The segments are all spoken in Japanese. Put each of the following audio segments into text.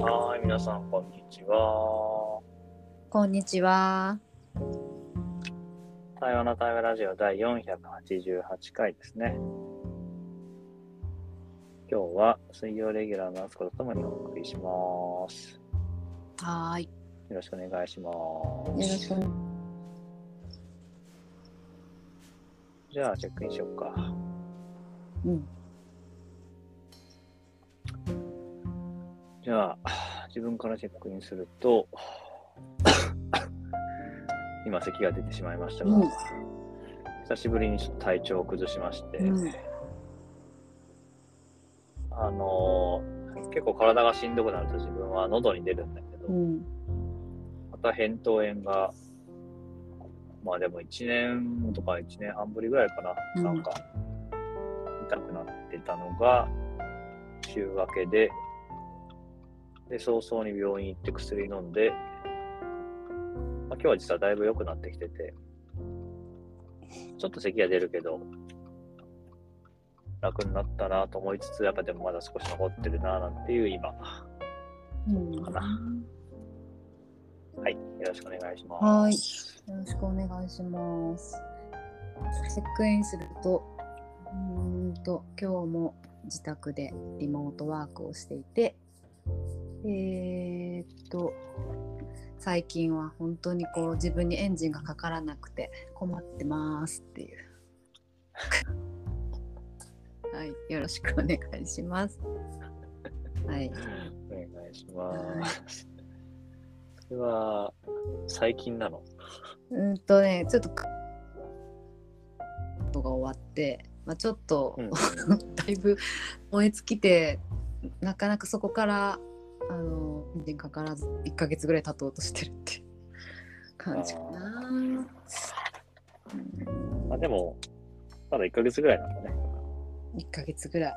はい、皆さん、こんにちは。こんにちは。台湾の台湾ラジオ第488回ですね。今日は水曜レギュラーのあすことともにお送りします。はーい。よろしくお願いしまよろしす。くじゃあ、チェックインしようか。うん。じゃあ、自分からチェックインすると、今、咳が出てしまいましたが、うん久しぶりにちょっと体調を崩しまして、うん。あのー結構体がしんどくなると自分は喉に出るんだけど、うん。また扁桃炎が、まあでも1年とか1年半ぶりぐらいかな、うんなんか痛くなってたのが週明けで、で、早々に病院行って薬飲んで、まあ、今日は実はだいぶ良くなってきてて、ちょっと咳が出るけど、楽になったなと思いつつ、やっぱでもまだ少し残ってるななんていう今。うん。かなはい、よろしくお願いします。はーい。よろしくお願いします。チェックインすると、うーんと、今日も自宅でリモートワークをしていて、えー、っと、最近は本当にこう自分にエンジンがかからなくて困ってますっていう。はい、よろしくお願いします。はい。お願いします。それは、最近なの？うんとね、ちょっとか、が終わって、まあ、ちょっと、うん だいぶ燃え尽きて、なかなかそこから、あの、エンジンかからず、1ヶ月ぐらい経とうとしてるっていう感じかな。うんあでも、まだ1ヶ月ぐらいなんだね。1ヶ月ぐらい。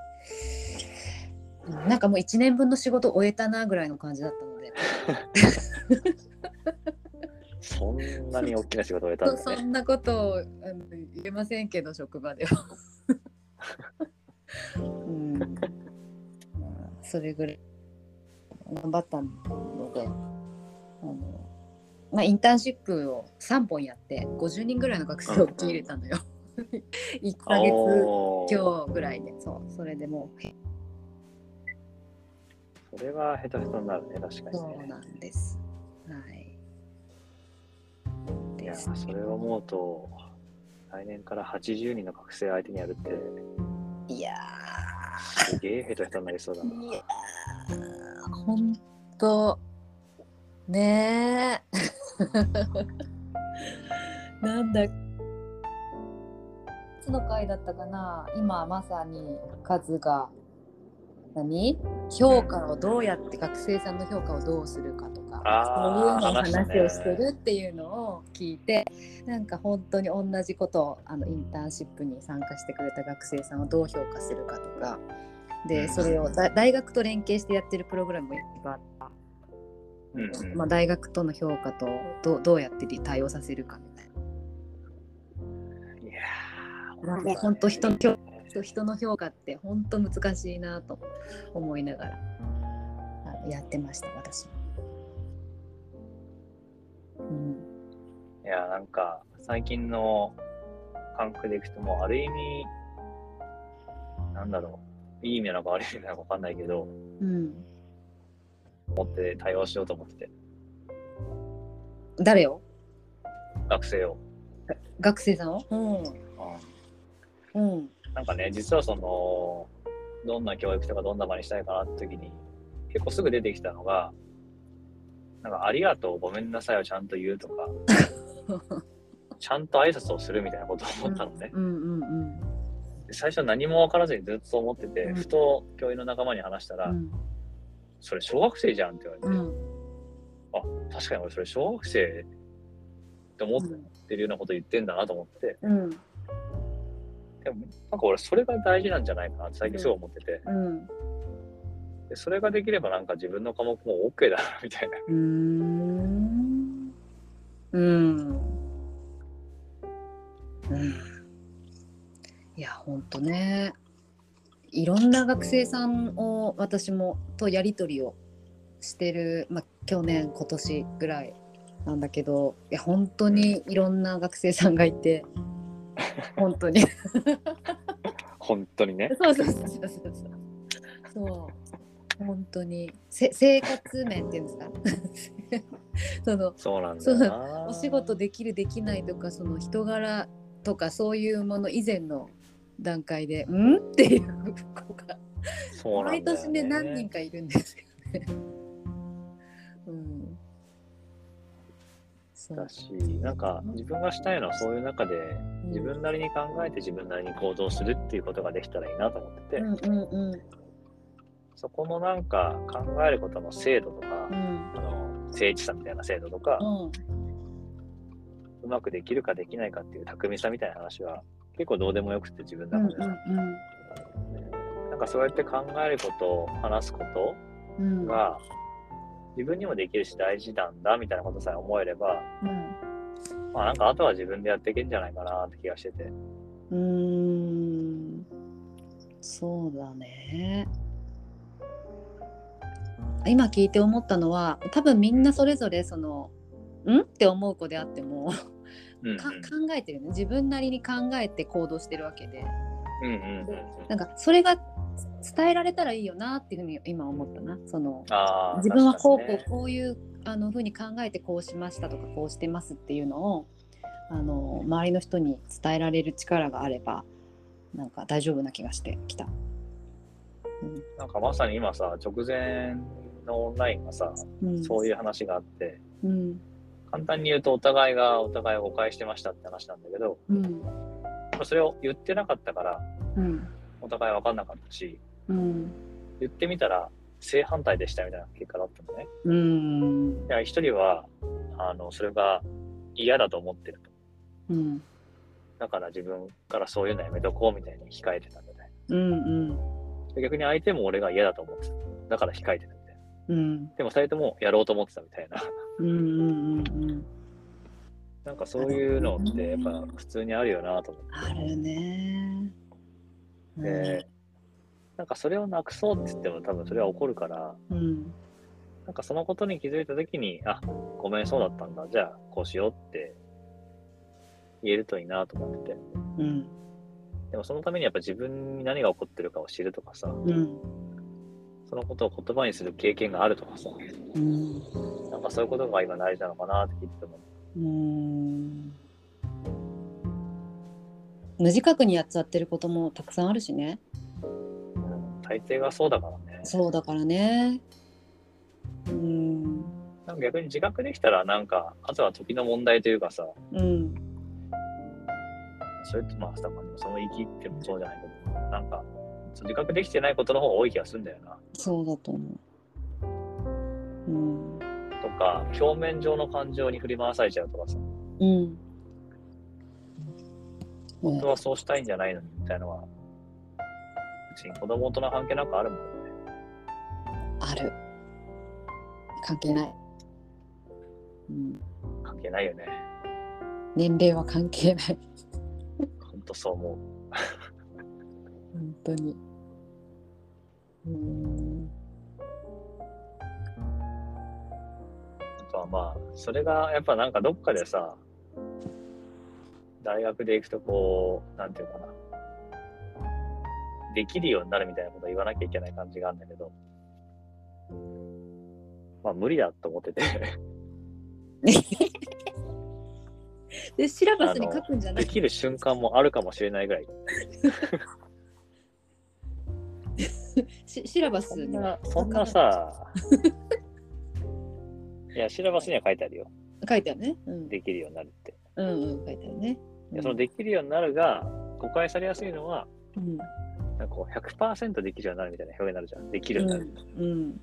うんなんかもう1年分の仕事終えたなぐらいの感じだったので、そんなに大きな仕事を終えたんだね。そそんなことをあの言えませんけど職場では。うん、まあそれぐらい頑張ったのであの、まあ、インターンシップを3本やって50人ぐらいの学生を受け入れたのよ。1ヶ月今日ぐらいでそうそれでもうそれはヘトヘトになるね、確かにね。そうなんです。はい。いや、それを思うと、来年から80人の学生相手にやるって、いやすげえヘトヘトになりそうだな。ーいやーほんとね。え なんだ。いつの回だったかな。今まさにカズが何？評価をどうやって学生さんの評価をどうするかとか。そういうのを話をしてるっていうのを聞いてなんか本当に同じことをあのインターンシップに参加してくれた学生さんをどう評価するかとか。うんでそれをだ大学と連携してやってるプログラムもいっぱいあった、うん。うんまあ、大学との評価とどうどうやって対応させるかみたいいやな。ーもう本当人の評人の評価って本当難しいなと思いながらやってました私も。うん。いや、なんか、最近の感覚でいくと、もうある意味、なんだろう、いい意味なのか悪い意味なのかわかんないけど、うん、思って対応しようと思ってて、誰を？学生を。学生さんを、うん。うん。なんかね、実はその、どんな教育とかどんな場にしたいかなって時に、結構すぐ出てきたのが、なんか、ありがとう、ごめんなさいをちゃんと言うとか、ちゃんと挨拶をするみたいなことを思ったのね。うんうんうんで最初何も分からずにずっと思ってて、うん。ふと教員の仲間に話したら、うん。それ小学生じゃんって言われて、うん。あ、確かに俺それ小学生って思ってるようなこと言ってんだなと思って、うん。でもなんか俺それが大事なんじゃないかなって最近すごい思ってて、うん。でそれができればなんか自分の科目も OK だなみたいな。うーん。うん。うんいやほんとね。いろんな学生さんを私もとやり取りをしてる、まあ、去年今年ぐらいなんだけどいや本当にいろんな学生さんがいて本当に。本当にね。そうそうそうそうそう。そう。本当に。せ生活面っていうんですか？そのそうなんだ。お仕事できるできないとかその人柄とかそういうもの以前の段階で「ん?」っていう子がそうなんだよ毎年ね何人かいるんですよね。うん。だし、なんか自分がしたいのはそういう中でうん自分なりに考えて自分なりに行動するっていうことができたらいいなと思ってて、うんうんうん。そこのなんか考えることの精度とか、うん。あの精緻さみたいな精度とか、うん。うまくできるかできないかっていう巧みさみたいな話は結構どうでもよくて自分のうん中でさ、うん。なんかそうやって考えること話すことうん。が自分にもできるし大事なんだみたいなことさえ思えれば、うん。まあなんかあとは自分でやっていけんじゃないかなって気がしてて。うーん。そうだね。今聞いて思ったのは多分みんなそれぞれその「ん?」って思う子であってもうんうん。か考えてるね。自分なりに考えて行動してるわけで。うんうんうんなんかそれが伝えられたらいいよなっていうふうに今思ったな。その自分はこうこうこういうあの風に考えてこうしましたとかこうしてますっていうのをあの周りの人に伝えられる力があればなんか大丈夫な気がしてきた。なんかまさに今さ、直前のオンラインがさ、うん、そういう話があって、うん簡単に言うとお互いがお互いを誤解してましたって話なんだけど、うんまあそれを言ってなかったから、うんお互い分かんなかったし、うん言ってみたら正反対でしたみたいな結果だったのね。うんいや、一人は、あの、それが嫌だと思ってると。うんだから自分からそういうのやめとこうみたいに控えてたんだね。うんうんで逆に相手も俺が嫌だと思ってた。だから控えてたみたいな。うんでも二人ともやろうと思ってたみたいな。うんうんうんなんかそういうのってやっぱ普通にあるよなと思って。あるね。でなんかそれをなくそうって言っても多分それは起こるから、うんなんかそのことに気づいたときに、あ、ごめん、そうだったんだ。じゃあこうしようって言えるといいなと思ってて。うんでもそのためにやっぱ自分に何が起こってるかを知るとかさ、うんそのことを言葉にする経験があるとかさ、うん。なんかそういうことが今大事なのかなって聞いてても。うん。無自覚にやっちゃってることもたくさんあるしね。うん。大抵がそうだからね。そうだからね。うん。なんか逆に自覚できたらなんか、あとは時の問題というかさ、うん。それってまあ、多分その生きってもそうじゃないけど、なんか、自覚できてないことの方が多い気がするんだよな。そうだと思ううんとか、表面上の感情に振り回されちゃうとかさ、うん本当はそうしたいんじゃないのにみたいなのは、うちに子供大人関係なくあるもんね。ある関係ない、うん、関係ないよね。年齢は関係ないほんとそう思う。本当にうん。あとはまあ、それがやっぱなんかどっかでさ、大学で行くとこう、なんていうかな、できるようになるみたいなことを言わなきゃいけない感じがあるんだけど、まあ無理だと思ってて、でシラバスに書くんじゃないできる瞬間もあるかもしれないぐらい。しシラバスそんにな、そんなさ、いや、シラバスには書いてあるよ。書いてあるね。うん、できるようになるって。うんうん書いてあるね。でそのできるようになるが、誤解されやすいのは、うんなんかこう100%できるようになるみたいな表現になるじゃん。できるようになる。うん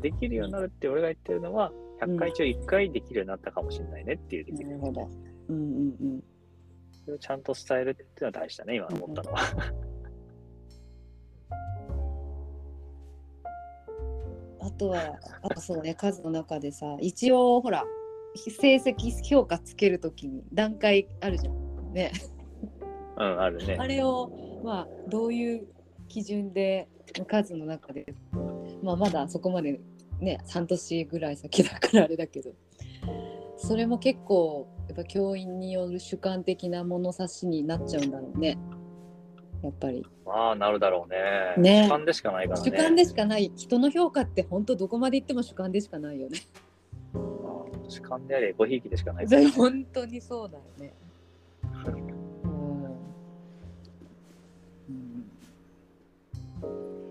できるようになるって俺が言ってるのは、100回中1回できるようになったかもしれないねっていうできる。なるほど。うんうんうん。それをちゃんと伝えるっていうのは大事だね、今思ったのは。あとは、あとそうね、数の中でさ、一応ほら、成績評価つけるときに段階あるじゃん。ね。うん、あるねあ。れを、まあ、どういう基準で、数の中で、まあ、まだそこまでね半年ぐらい先だからあれだけどそれも結構やっぱ教員による主観的な物差しになっちゃうんだろうねやっぱり。まあ、なるだろうね。ね。主観でしかないからね。主観でしかない。人の評価って本当どこまで行っても主観でしかないよね。うん主観であり、ごひいきでしかないそれ本当にそうだよね。うん。う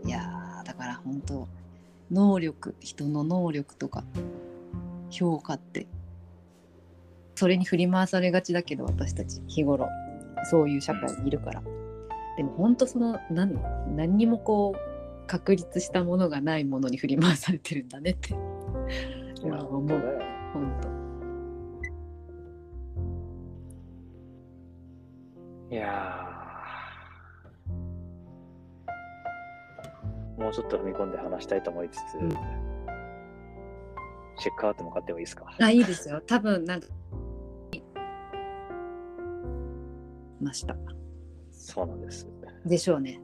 ん。いやーだから本当能力人の能力とか評価ってそれに振り回されがちだけど私たち日頃。そういう社会にいるから、でも本当その何何にもこう確立したものがないものに振り回されてるんだねって。いや、思う。本当。いやー。もうちょっと踏み込んで話したいと思いつつ、うん。チェックアウトも買ってもいいですか？あいいですよ。多分なんか ましたそうなんです。でしょうね。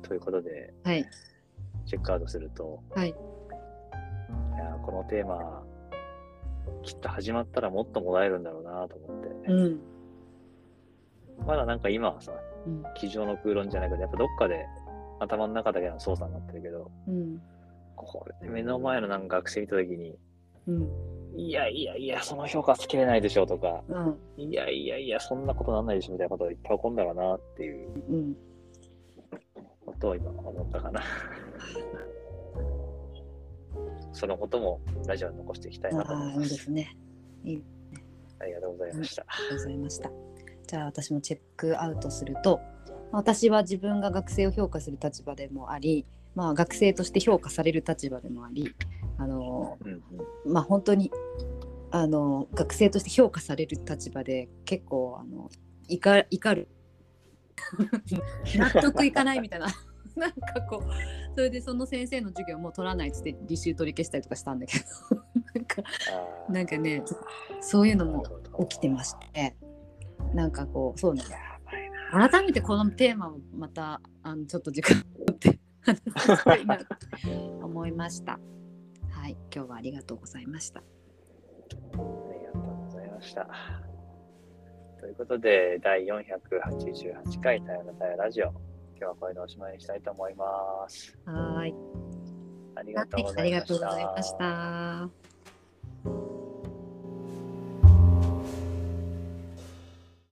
ということで、はい。チェックアウトすると、はい。いやーこのテーマ、きっと始まったらもっともらえるんだろうなと思って、うん。まだなんか今はさ、うん。机上の空論じゃないけど、やっぱどっかで頭の中だけの操作になってるけど、うん。これ目の前のなんか学生見たときに、うんいやいやいや、その評価つけれないでしょとか、うん。いやいやいや、そんなことなんないでしょみたいなことがいっぱい起こるんだろうなっていう。うん。ことを今思ったかな。そのこともラジオに残していきたいなと思いいいま。ですすねありがとうございました。ありがとうございました。じゃあ私もチェックアウトすると私は自分が学生を評価する立場でもありまあ学生として評価される立場でもありあのうんうん。まあ本当にあの学生として評価される立場で結構あの怒怒る。納得いかないみたいな。なんかこうそれでその先生の授業もう取らないっつって履修取り消したりとかしたんだけど。なんかなんかねそういうのも起きてまして。なんかこうそうねやばいな。改めてこのテーマをまたあのちょっと時間を取って思いました。はい、今日はありがとうございました。ありがとうございました。ということで、第488回太陽の太陽ラジオ、今日はこれでおしまいにしたいと思います。はーい、ありがとうござありがいました。とうございました。